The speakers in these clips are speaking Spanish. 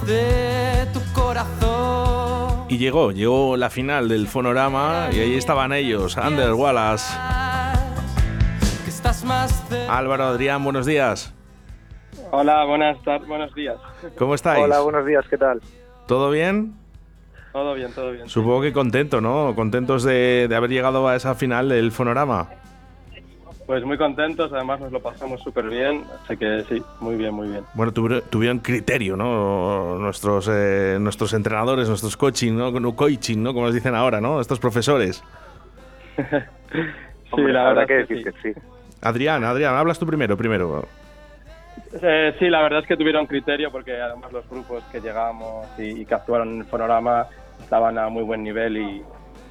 latidos de tu corazón. Y llegó, llegó la final del Fonorama y ahí estaban ellos, Ander Wallace. Álvaro, Adrián, buenos días. Hola, buenas tardes, buenos días. ¿Cómo estáis? Hola, buenos días, ¿qué tal? ¿Todo bien? Todo bien, todo bien. Supongo que contento, ¿no? Contentos de, de haber llegado a esa final del Fonorama. Pues muy contentos, además nos lo pasamos súper bien, así que sí, muy bien, muy bien. Bueno, tuvieron, tuvieron criterio, ¿no? Nuestros, eh, nuestros entrenadores, nuestros coaching, ¿no? Coaching, ¿no? Como les dicen ahora, ¿no? Estos profesores. Sí, Hombre, la verdad que es que decir sí. que sí. Adrián, Adrián, hablas tú primero, primero. Eh, sí, la verdad es que tuvieron criterio porque además los grupos que llegamos y, y que actuaron en el panorama estaban a muy buen nivel y,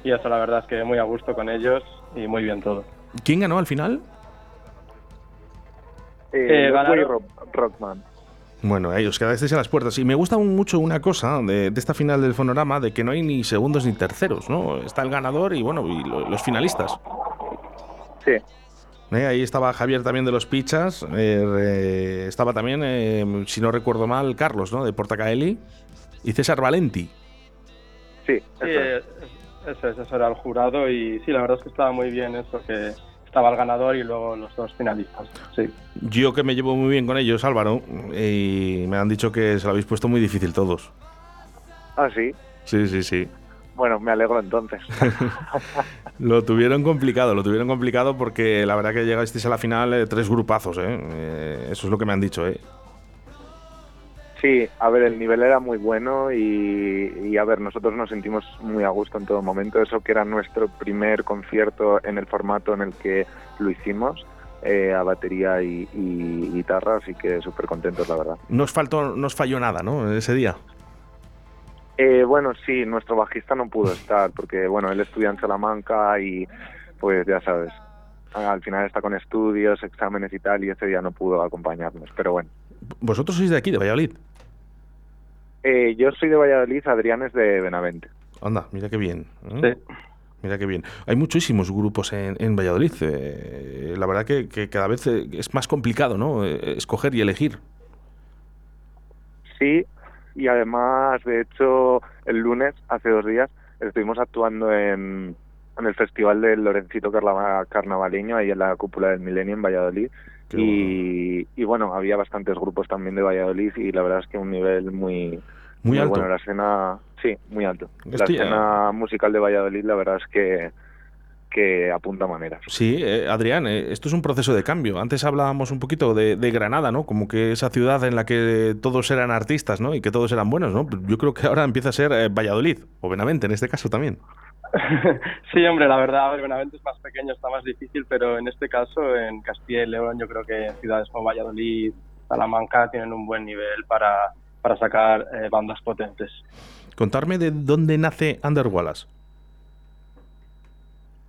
y eso la verdad es que muy a gusto con ellos y muy bien todo. ¿Quién ganó al final? Eh, Eh, ganaron- Rock- Rockman. Bueno, ellos quedasteis a las puertas. Y me gusta mucho una cosa de, de esta final del Fonorama, de que no hay ni segundos ni terceros, ¿no? Está el ganador y, bueno, y lo- los finalistas. Sí, Eh, Ahí estaba Javier también de los Pichas, eh, estaba también, eh, si no recuerdo mal, Carlos, ¿no? De Portacaeli, y César Valenti. sí, Sí, eso es. eso es, eso era el jurado y sí, la verdad es que estaba muy bien eso, que estaba el ganador y luego los dos finalistas. Sí. Yo que me llevo muy bien con ellos, Álvaro, y me han dicho que se lo habéis puesto muy difícil todos. Ah, sí. Sí, sí, sí. Bueno, me alegro entonces. Lo tuvieron complicado, lo tuvieron complicado porque la verdad que llegasteis a la final eh, tres grupazos, ¿eh? Eh, Eso es lo que me han dicho, ¿eh? Sí, a ver, el nivel era muy bueno y, y, a ver, nosotros nos sentimos muy a gusto en todo momento. Eso que era nuestro primer concierto en el formato en el que lo hicimos, eh, a batería y, y guitarra, así que súper contentos, la verdad. No os, faltó, no os falló nada, ¿no? Ese día. Eh, bueno, sí, nuestro bajista no pudo estar porque, bueno, él estudia en Salamanca y, pues ya sabes, al final está con estudios, exámenes y tal, y ese día no pudo acompañarnos. Pero bueno, Vosotros sois de aquí, de Valladolid. Eh, yo soy de Valladolid, Adrián es de Benavente. Anda, mira qué bien. ¿eh? Sí. Mira qué bien. Hay muchísimos grupos en, en Valladolid. eh, la verdad que, que cada vez eh, es más complicado, ¿no? Eh, escoger y elegir. Sí, y además, de hecho, el lunes, hace dos días, estuvimos actuando en, en el Festival del Lorencito Carla- Carnavaleño, ahí en la cúpula del Milenio en Valladolid. Y, y bueno, había bastantes grupos también de Valladolid y la verdad es que un nivel muy, Muy alto. bueno. La escena, sí, muy alto. Estoy, la escena musical de Valladolid, la verdad es que, que apunta maneras. Sí, eh, Adrián, eh, esto es un proceso de cambio. Antes hablábamos un poquito de, de Granada, ¿no? Como que esa ciudad en la que todos eran artistas, ¿no? Y que todos eran buenos, ¿no? Yo creo que ahora empieza a ser eh, Valladolid, o Benavente en este caso también. sí, hombre, la verdad, a ver, Benavente es más pequeño, está más difícil, pero en este caso, en Castilla y León, yo creo que ciudades como Valladolid, Salamanca tienen un buen nivel para, para sacar eh, bandas potentes. Contarme de dónde nace Under Wallace.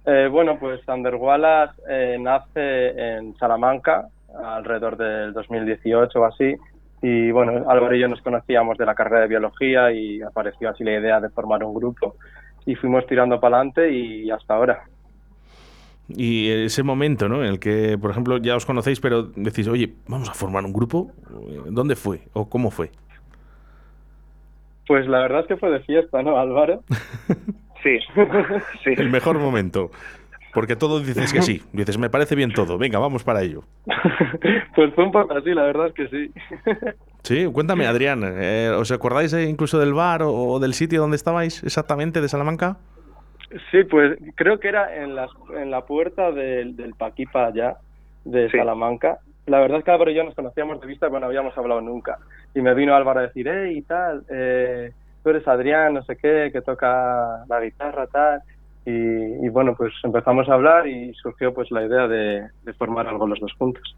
Eh, bueno, pues Under Wallace eh, nace en Salamanca alrededor del 2018 o así. Y bueno, Álvaro y yo nos conocíamos de la carrera de biología y apareció así la idea de formar un grupo. Y fuimos tirando para adelante y hasta ahora. Y ese momento, ¿no? En el que, por ejemplo, ya os conocéis, pero decís, oye, vamos a formar un grupo. ¿Dónde fue? ¿O cómo fue? Pues la verdad es que fue de fiesta, ¿no, Álvaro? Sí, Sí. El mejor momento. Porque todo dices que sí. Dices, me parece bien todo. Venga, vamos para ello. pues fue un poco así, la verdad es que sí. sí, cuéntame, Adrián. Eh, ¿Os acordáis incluso del bar o, del sitio donde estabais exactamente de Salamanca? Sí, pues creo que era en la, en la puerta del, del Paquipa allá de Salamanca. La verdad es que Álvaro y yo nos conocíamos de vista, pero no habíamos hablado nunca. Y me vino Álvaro a decir, hey, y tal, eh, tú eres Adrián, no sé qué, que toca la guitarra, tal. Y, bueno, pues empezamos a hablar y surgió pues la idea de, formar algo los dos juntos.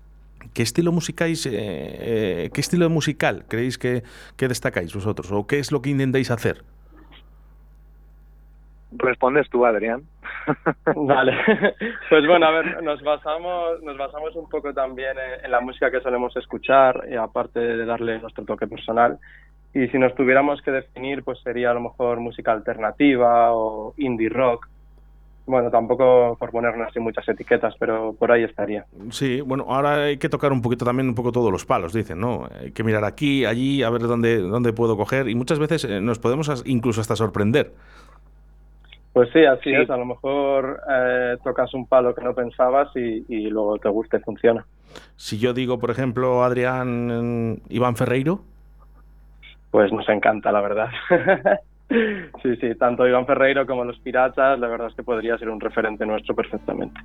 ¿Qué estilo eh, eh, qué estilo musical creéis que, destacáis vosotros? ¿O qué es lo que intentáis hacer? Respondes tú, Adrián. Vale. Pues bueno, a ver, nos basamos, nos basamos un poco también en, la música que solemos escuchar, y aparte de darle nuestro toque personal. Y si nos tuviéramos que definir, pues sería a lo mejor música alternativa o indie rock bueno, tampoco por ponernos así muchas etiquetas, pero por ahí estaría. Sí, bueno, ahora hay que tocar un poquito también un poco todos los palos, dicen, ¿no? Hay que mirar aquí, allí, a ver dónde, dónde puedo coger y muchas veces eh, nos podemos incluso hasta sorprender. Pues sí, así es. A lo mejor eh, tocas un palo que no pensabas y, y, luego te gusta y funciona. Si yo digo, por ejemplo, Adrián Iván Ferreiro. Pues nos encanta, la verdad. Sí, sí, tanto Iván Ferreiro como los Piratas, la verdad es que podría ser un referente nuestro perfectamente.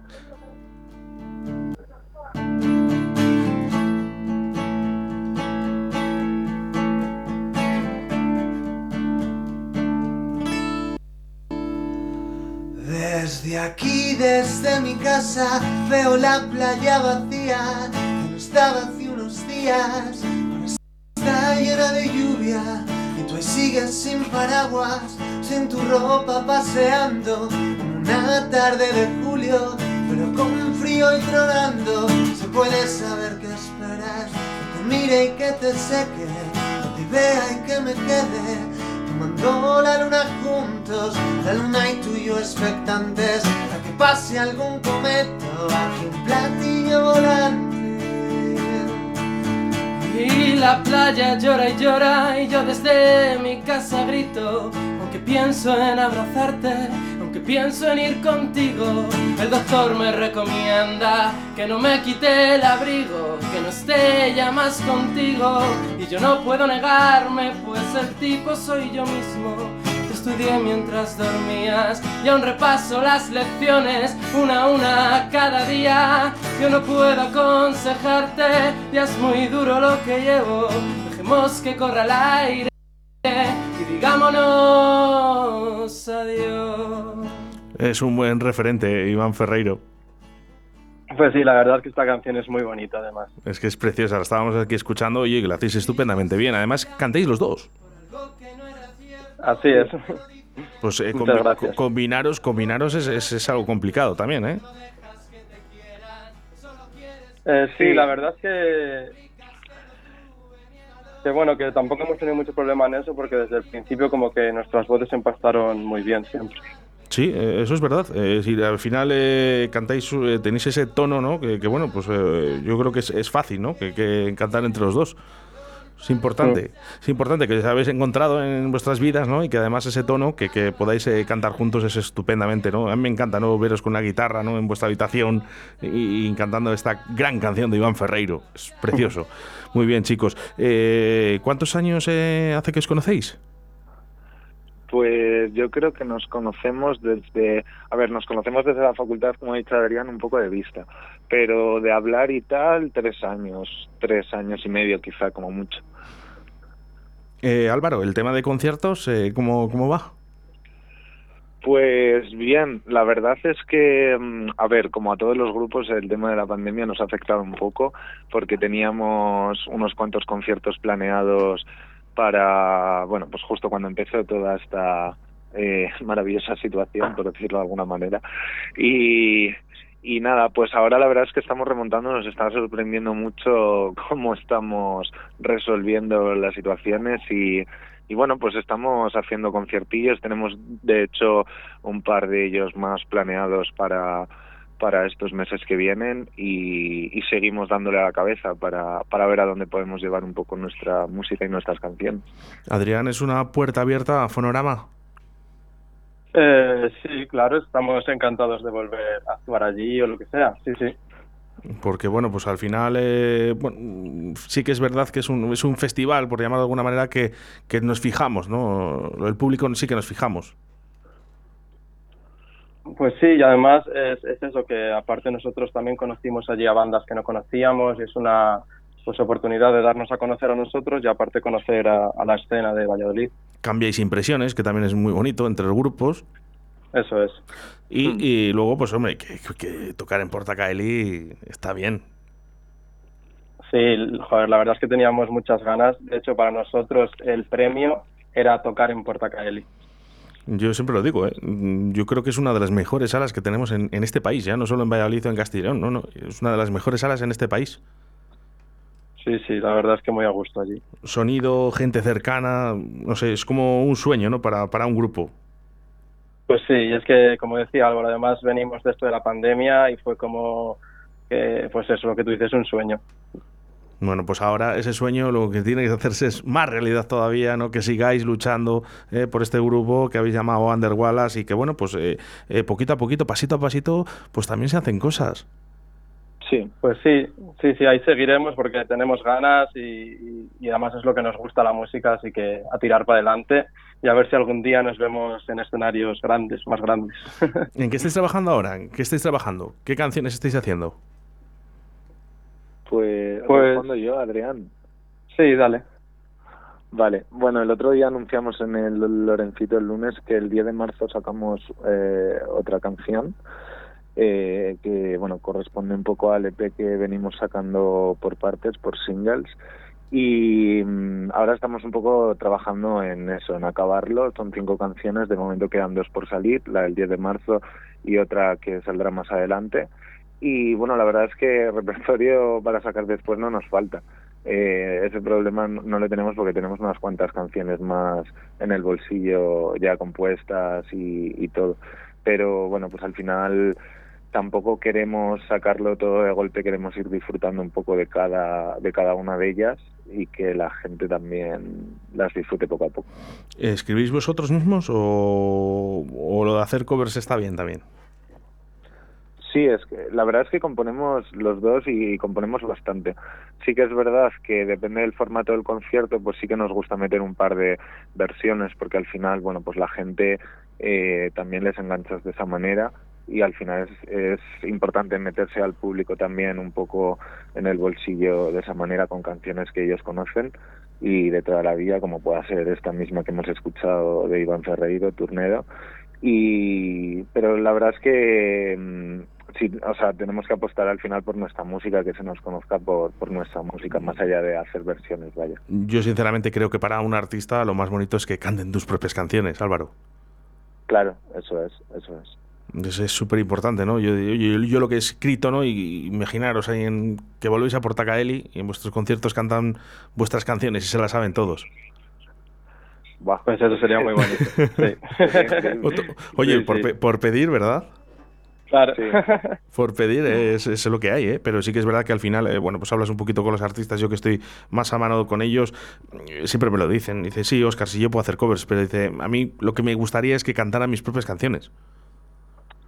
Desde aquí, desde mi casa, veo la playa vacía, que no estaba hace unos días, ahora está llena de lluvia Tú sigues sin paraguas, sin tu ropa paseando, una tarde de julio, pero con frío y tronando. Se puede saber qué esperas, que te mire y que te seque, que te vea y que me quede. Tomando la luna juntos, la luna y tú yo expectantes, a que pase algún cometa un platillo volante. Y la playa llora y llora y yo desde mi casa grito, aunque pienso en abrazarte, pienso en ir contigo, el doctor me recomienda que no me quite el abrigo, que no esté ya más contigo y yo no puedo negarme, pues el tipo soy yo mismo estudié mientras dormías y aún repaso las lecciones una a una cada día. Yo no puedo aconsejarte, ya es muy duro lo que llevo. Dejemos que corra el aire y digámonos adiós. Es un buen referente, Iván Ferreiro. Pues sí, la verdad es que esta canción es muy bonita además. Es que es preciosa, la estábamos aquí escuchando, oye, que la hacéis estupendamente bien. Además, cantéis los dos. Así es. Pues eh, combinaros, combinaros es, algo complicado también, ¿eh? ¿eh? sí, la verdad es que que bueno, que tampoco hemos tenido mucho problema en eso porque desde el principio como que nuestras voces empastaron muy bien siempre. Sí, eh, eso es verdad. si al final cantáis, tenéis ese tono, ¿no? Que, bueno, pues yo creo que es, fácil, ¿no? Que, que cantar entre los dos. Es importante, es importante que os habéis encontrado en vuestras vidas, ¿no? Y que además ese tono que, que podáis eh, cantar juntos es estupendamente, ¿no? A mí me encanta, ¿no? Veros con la guitarra, ¿no? En vuestra habitación y, cantando esta gran canción de Iván Ferreiro. Es precioso. Muy bien, chicos. Eh, ¿Cuántos años eh, hace que os conocéis? Pues yo creo que nos conocemos desde, a ver, nos conocemos desde la facultad, como ha dicho Adrián, un poco de vista, pero de hablar y tal, tres años, tres años y medio quizá, como mucho. Eh, Álvaro, el tema de conciertos, eh, ¿cómo, ¿cómo va? Pues bien, la verdad es que, mm, a ver, como a todos los grupos, el tema de la pandemia nos ha afectado un poco porque teníamos unos cuantos conciertos planeados para, bueno, pues justo cuando empezó toda esta eh, maravillosa situación, por decirlo de alguna manera. Y, y nada, pues ahora la verdad es que estamos remontando, nos está sorprendiendo mucho cómo estamos resolviendo las situaciones y, y bueno, pues estamos haciendo conciertillos, tenemos de hecho un par de ellos más planeados para para estos meses que vienen y, seguimos dándole a la cabeza para, para, ver a dónde podemos llevar un poco nuestra música y nuestras canciones. Adrián, ¿es una puerta abierta a Fonorama? Eh, sí, claro, estamos encantados de volver a actuar allí o lo que sea, sí, sí. Porque bueno, pues al final eh, bueno, sí que es verdad que es un, es un festival, por llamarlo de alguna manera, que, que nos fijamos, ¿no? El público sí que nos fijamos. Pues sí, y además es, es, eso que aparte nosotros también conocimos allí a bandas que no conocíamos y es una pues oportunidad de darnos a conocer a nosotros y aparte conocer a, a la escena de Valladolid. Cambiáis impresiones, que también es muy bonito entre los grupos. Eso es. Y, y luego, pues hombre, que, que, tocar en Portacaeli está bien. Sí, joder, la verdad es que teníamos muchas ganas. De hecho, para nosotros el premio era tocar en Portacaeli. Yo siempre lo digo, ¿eh? yo creo que es una de las mejores salas que tenemos en, en, este país, ya no solo en Valladolid o en Castellón, no, no, es una de las mejores salas en este país. Sí, sí, la verdad es que muy a gusto allí. Sonido, gente cercana, no sé, es como un sueño, ¿no? Para, para un grupo. Pues sí, es que, como decía Álvaro, además venimos de esto de la pandemia y fue como que, pues eso, lo que tú dices, un sueño. Bueno, pues ahora ese sueño lo que tiene que hacerse es más realidad todavía, ¿no? Que sigáis luchando eh, por este grupo que habéis llamado Under Wallace y que, bueno, pues eh, eh, poquito a poquito, pasito a pasito, pues también se hacen cosas. Sí, pues sí, sí, sí, ahí seguiremos porque tenemos ganas y, y, además es lo que nos gusta la música, así que a tirar para adelante y a ver si algún día nos vemos en escenarios grandes, más grandes. ¿En qué estáis trabajando ahora? ¿En qué estáis trabajando? ¿Qué canciones estáis haciendo? Pues, pues respondo yo, Adrián. Sí, dale. Vale, bueno, el otro día anunciamos en el Lorencito el lunes que el 10 de marzo sacamos eh, otra canción eh, que bueno corresponde un poco al EP que venimos sacando por partes, por singles. Y mm, ahora estamos un poco trabajando en eso, en acabarlo. Son cinco canciones, de momento quedan dos por salir, la del 10 de marzo y otra que saldrá más adelante. Y bueno, la verdad es que repertorio para sacar después no nos falta. Eh, ese problema no lo tenemos porque tenemos unas cuantas canciones más en el bolsillo ya compuestas y, todo. Pero bueno, pues al final tampoco queremos sacarlo todo de golpe, queremos ir disfrutando un poco de cada, de cada una de ellas y que la gente también las disfrute poco a poco. ¿Escribís vosotros mismos o lo de hacer covers está bien también? Sí, es que la verdad es que componemos los dos y componemos bastante. Sí que es verdad que depende del formato del concierto, pues sí que nos gusta meter un par de versiones porque al final, bueno, pues la gente eh, también les enganchas de esa manera y al final es, importante meterse al público también un poco en el bolsillo de esa manera con canciones que ellos conocen y de toda la vida como pueda ser esta misma que hemos escuchado de Iván Ferreiro, Turnedo y pero la verdad es que mm, sí, o sea, tenemos que apostar al final por nuestra música, que se nos conozca por, por nuestra música, más allá de hacer versiones, vaya. Yo sinceramente creo que para un artista lo más bonito es que canten tus propias canciones, Álvaro. Claro, eso es, eso es. Eso es súper importante, ¿no? Yo, yo, yo, lo que he escrito, ¿no? Y imaginaros ahí en que volvéis a Portacaeli y en vuestros conciertos cantan vuestras canciones y se las saben todos. Bah, pues eso sería muy bonito. Sí. Oye, sí, por, sí. por, pedir, ¿verdad? Claro. Por pedir es, es, lo que hay, ¿eh? Pero sí que es verdad que al final, eh, bueno, pues hablas un poquito con los artistas, yo que estoy más a mano con ellos, eh, siempre me lo dicen. Dice, sí, Oscar, sí, yo puedo hacer covers, pero dice, a mí lo que me gustaría es que cantaran mis propias canciones.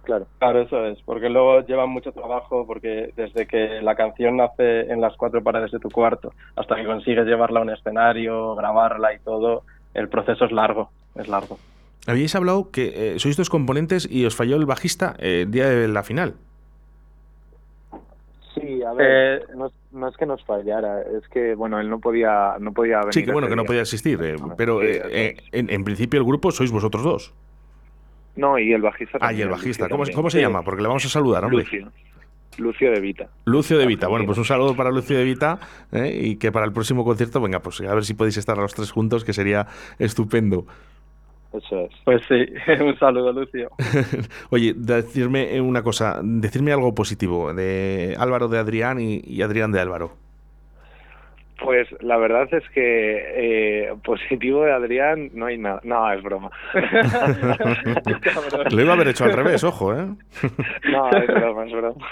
Claro. Claro, eso es, porque luego lleva mucho trabajo, porque desde que la canción nace en las cuatro paredes de tu cuarto hasta que consigues llevarla a un escenario, grabarla y todo, el proceso es largo, es largo. Habíais hablado que eh, sois dos componentes y os falló el bajista el eh, día de la final. Sí, a ver, eh, no, no, es que nos fallara, es que, bueno, él no podía, no podía venir. Sí, que bueno, que no podía asistir, eh, pero en, en principio el grupo sois vosotros dos. No, y el bajista también. Ah, y el bajista. ¿Cómo, ¿Cómo, se sí. llama? Porque le vamos a saludar, hombre. Lucio. Lucio de Vita. Lucio de Vita. Bueno, pues un saludo para Lucio de Vita ¿eh? y que para el próximo concierto, venga, pues a ver si podéis estar los tres juntos, que sería estupendo. Eso es. Pues sí, un saludo, Lucio. Oye, decirme una cosa, decirme algo positivo de Álvaro de Adrián y, y Adrián de Álvaro. Pues la verdad es que eh, positivo de Adrián no hay nada. No, es broma. Lo iba a haber hecho al revés, ojo, ¿eh? no, es broma, es broma.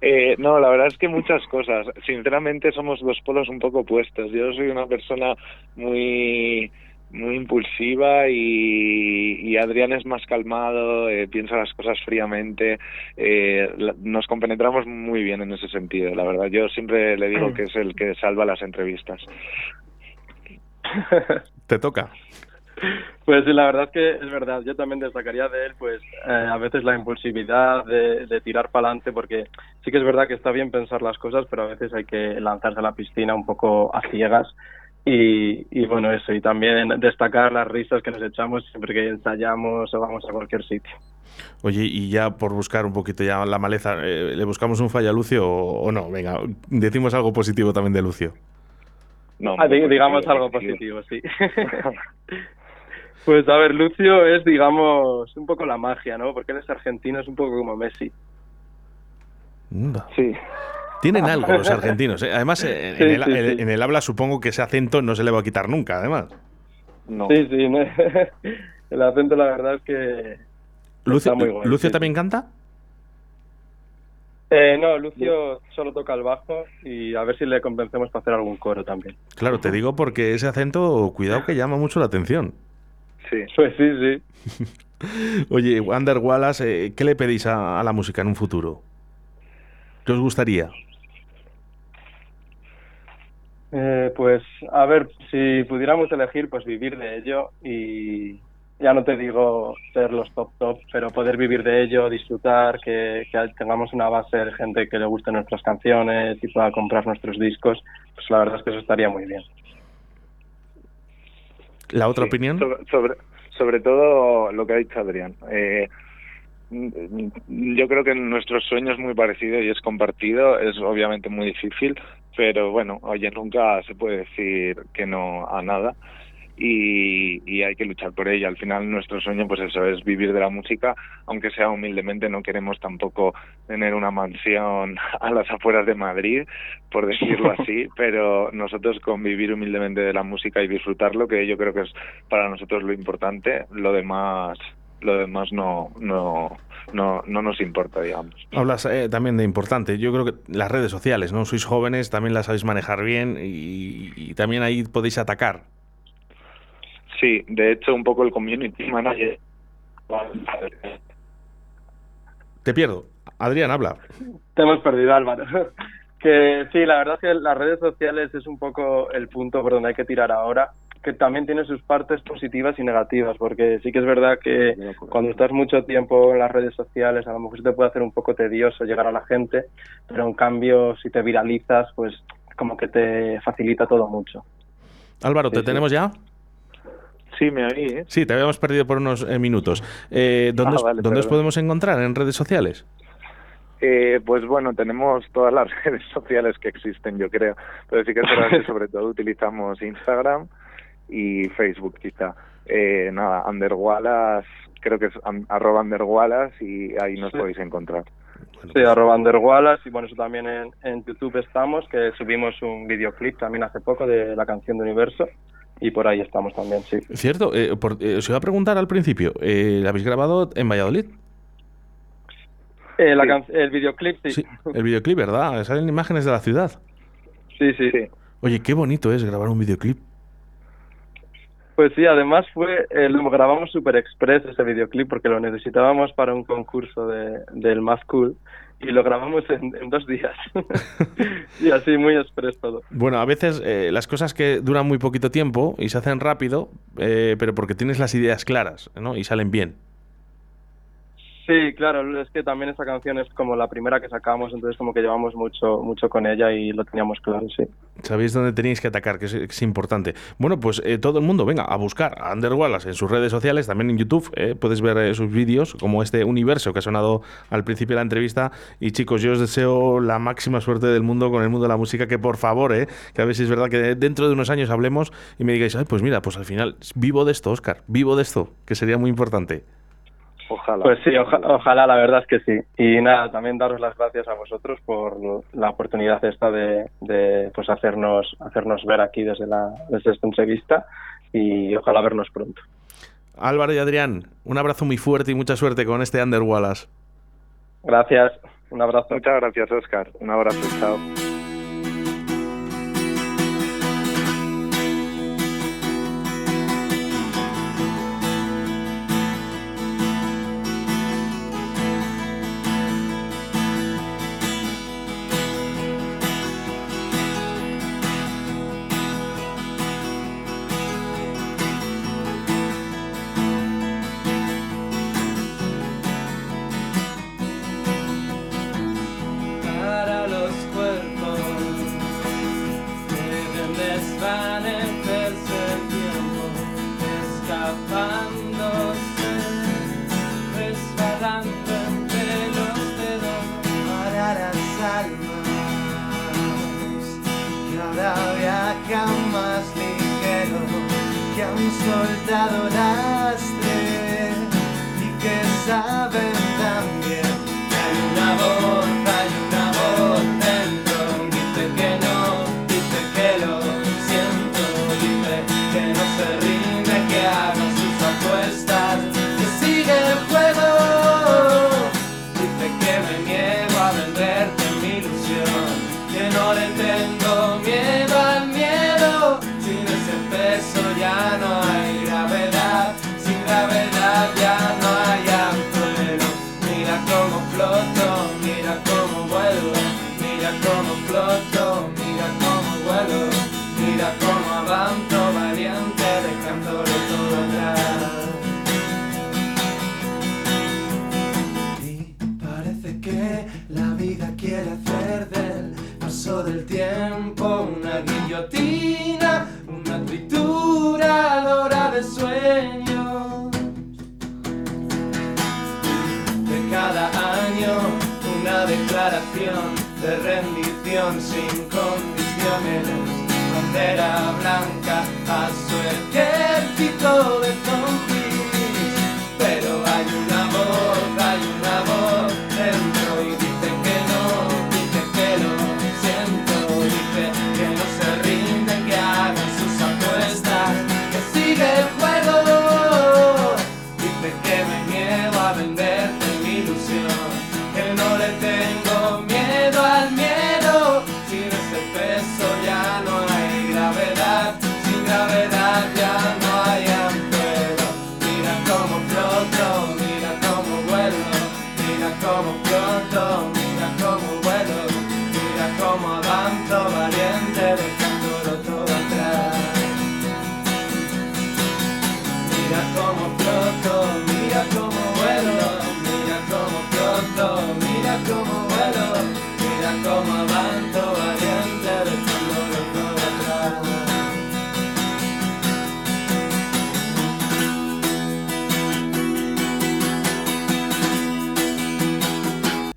Eh, no, la verdad es que muchas cosas. Sinceramente somos dos polos un poco opuestos. Yo soy una persona muy muy impulsiva y, y, Adrián es más calmado, eh, piensa las cosas fríamente, eh, nos compenetramos muy bien en ese sentido, la verdad. Yo siempre le digo que es el que salva las entrevistas. Te toca. Pues la verdad es que es verdad. Yo también destacaría de él, pues eh, a veces la impulsividad de, tirar para adelante, porque sí que es verdad que está bien pensar las cosas, pero a veces hay que lanzarse a la piscina un poco a ciegas. Y, y bueno, eso, y también destacar las risas que nos echamos siempre que ensayamos o vamos a cualquier sitio. Oye, y ya por buscar un poquito ya la maleza, eh, ¿le buscamos un falla a Lucio o, no? Venga, decimos algo positivo también de Lucio. No, ah, digamos algo positivo, sí. Pues a ver, Lucio es, digamos, un poco la magia, ¿no? Porque él es argentino, es un poco como Messi. Sí. Tienen algo los argentinos. ¿eh? Además, eh, en, el, habla supongo que ese acento no se le va a quitar nunca, además. No. Sí, sí. el acento, la verdad es que. ¿Lucio, ¿Lucio también canta? Eh, no, Lucio solo toca el bajo y a ver si le convencemos para hacer algún coro también. Claro, te digo porque ese acento, cuidado que llama mucho la atención. Sí. Pues sí, sí. Oye, Wander Wallace, eh, ¿qué le pedís a, la música en un futuro? ¿Qué os gustaría? Eh, pues, a ver, si pudiéramos elegir, pues vivir de ello y ya no te digo ser los top top, pero poder vivir de ello, disfrutar, que, tengamos una base de gente que le guste nuestras canciones y pueda comprar nuestros discos, pues la verdad es que eso estaría muy bien. ¿La otra opinión? Sobre, sobre, todo lo que ha dicho Adrián. Eh, yo creo que nuestro sueño es muy parecido y es compartido. Es obviamente muy difícil, pero bueno, oye, nunca se puede decir que no a nada y, hay que luchar por ella. Al final nuestro sueño pues eso es vivir de la música, aunque sea humildemente, no queremos tampoco tener una mansión a las afueras de Madrid, por decirlo así, pero nosotros con vivir humildemente de la música y disfrutarlo, que yo creo que es para nosotros lo importante, lo demás lo demás no, no, no, no nos importa, digamos. Hablas eh, también de importante. Yo creo que las redes sociales, ¿no? Sois jóvenes, también las sabéis manejar bien y también ahí podéis atacar. Sí, de hecho, un poco el community manager. Te pierdo. Adrián, habla. Te hemos perdido, Álvaro. que sí, la verdad es que las redes sociales es un poco el punto por donde hay que tirar ahora, que también tiene sus partes positivas y negativas, porque sí que es verdad que cuando estás mucho tiempo en las redes sociales, a lo mejor se te puede hacer un poco tedioso llegar a la gente, pero en cambio, si te viralizas, pues como que te facilita todo mucho. Álvaro, ¿te tenemos ya? Sí, me oí, ¿eh? Sí, te habíamos perdido por unos eh, minutos. Eh, ¿Dónde, ah, os podemos encontrar en redes sociales? Eh, pues bueno, tenemos todas las redes sociales que existen, yo creo. Pero sí que es verdad que sobre todo utilizamos Instagram y Facebook, quizá. Eh, nada, Underwallace, creo que es arroba Underwallace y ahí nos podéis encontrar. sí, arroba Underwallace y bueno, eso también en, en YouTube estamos, que subimos un videoclip también hace poco de la canción de Universo y por ahí estamos también, sí. Cierto, eh, eh, os iba a preguntar al principio, eh, ¿la habéis grabado en Valladolid? Eh, el videoclip, sí. El videoclip, ¿verdad? Salen imágenes de la ciudad. Sí, sí, sí. Oye, qué bonito es grabar un videoclip. Pues sí, además fue, lo grabamos super express ese videoclip porque lo necesitábamos para un concurso de, del Más Cool y lo grabamos en, dos días. y así muy express todo. Bueno, a veces eh, las cosas que duran muy poquito tiempo y se hacen rápido, eh, pero porque tienes las ideas claras ¿no? y salen bien. Sí, claro, es que también esa canción es como la primera que sacamos, entonces como que llevamos mucho mucho con ella y lo teníamos claro, sí. Sabéis dónde tenéis que atacar, que es, importante. Bueno, pues eh, todo el mundo, venga, a buscar a Ander Wallace en sus redes sociales, también en YouTube, eh, puedes ver eh, sus vídeos, como este universo que ha sonado al principio de la entrevista. Y chicos, yo os deseo la máxima suerte del mundo con el mundo de la música, que por favor, eh, que a ver si es verdad que dentro de unos años hablemos y me digáis, Ay, pues mira, pues al final vivo de esto, Oscar, vivo de esto, que sería muy importante. Ojalá. Pues sí, ojalá, la verdad es que sí. Y nada, también daros las gracias a vosotros por la oportunidad esta de, de pues hacernos hacernos ver aquí desde, la, desde esta entrevista y ojalá vernos pronto. Álvaro y Adrián, un abrazo muy fuerte y mucha suerte con este Under Wallace. Gracias, un abrazo. Muchas gracias, Oscar. Un abrazo, chao. del tiempo, una guillotina, una trituradora de sueños. De cada año, una declaración de rendición sin condiciones. Bandera blanca a su ejército de